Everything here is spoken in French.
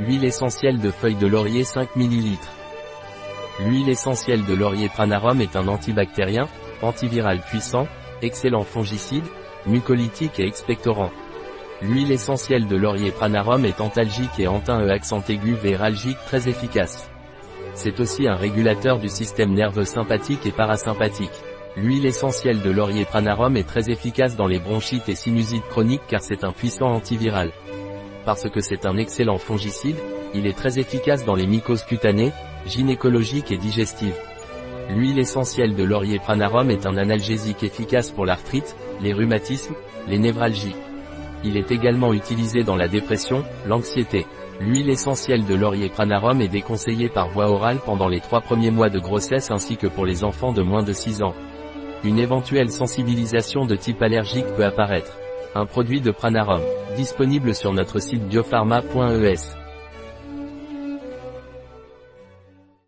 Huile essentielle de feuilles de laurier 5 ml. L'huile essentielle de laurier Pranarum est un antibactérien, antiviral puissant, excellent fongicide, mucolytique et expectorant. L'huile essentielle de laurier Pranarum est antalgique et antin-e accent aigu véralgique très efficace. C'est aussi un régulateur du système nerveux sympathique et parasympathique. L'huile essentielle de laurier Pranarum est très efficace dans les bronchites et sinusites chroniques car c'est un puissant antiviral. Parce que c'est un excellent fongicide, il est très efficace dans les mycoses cutanées, gynécologiques et digestives. L'huile essentielle de laurier Pranarum est un analgésique efficace pour l'arthrite, les rhumatismes, les névralgies. Il est également utilisé dans la dépression, l'anxiété. L'huile essentielle de laurier Pranarum est déconseillée par voie orale pendant les trois premiers mois de grossesse ainsi que pour les enfants de moins de 6 ans. Une éventuelle sensibilisation de type allergique peut apparaître. Un produit de Pranarum, disponible sur notre site biopharma.es.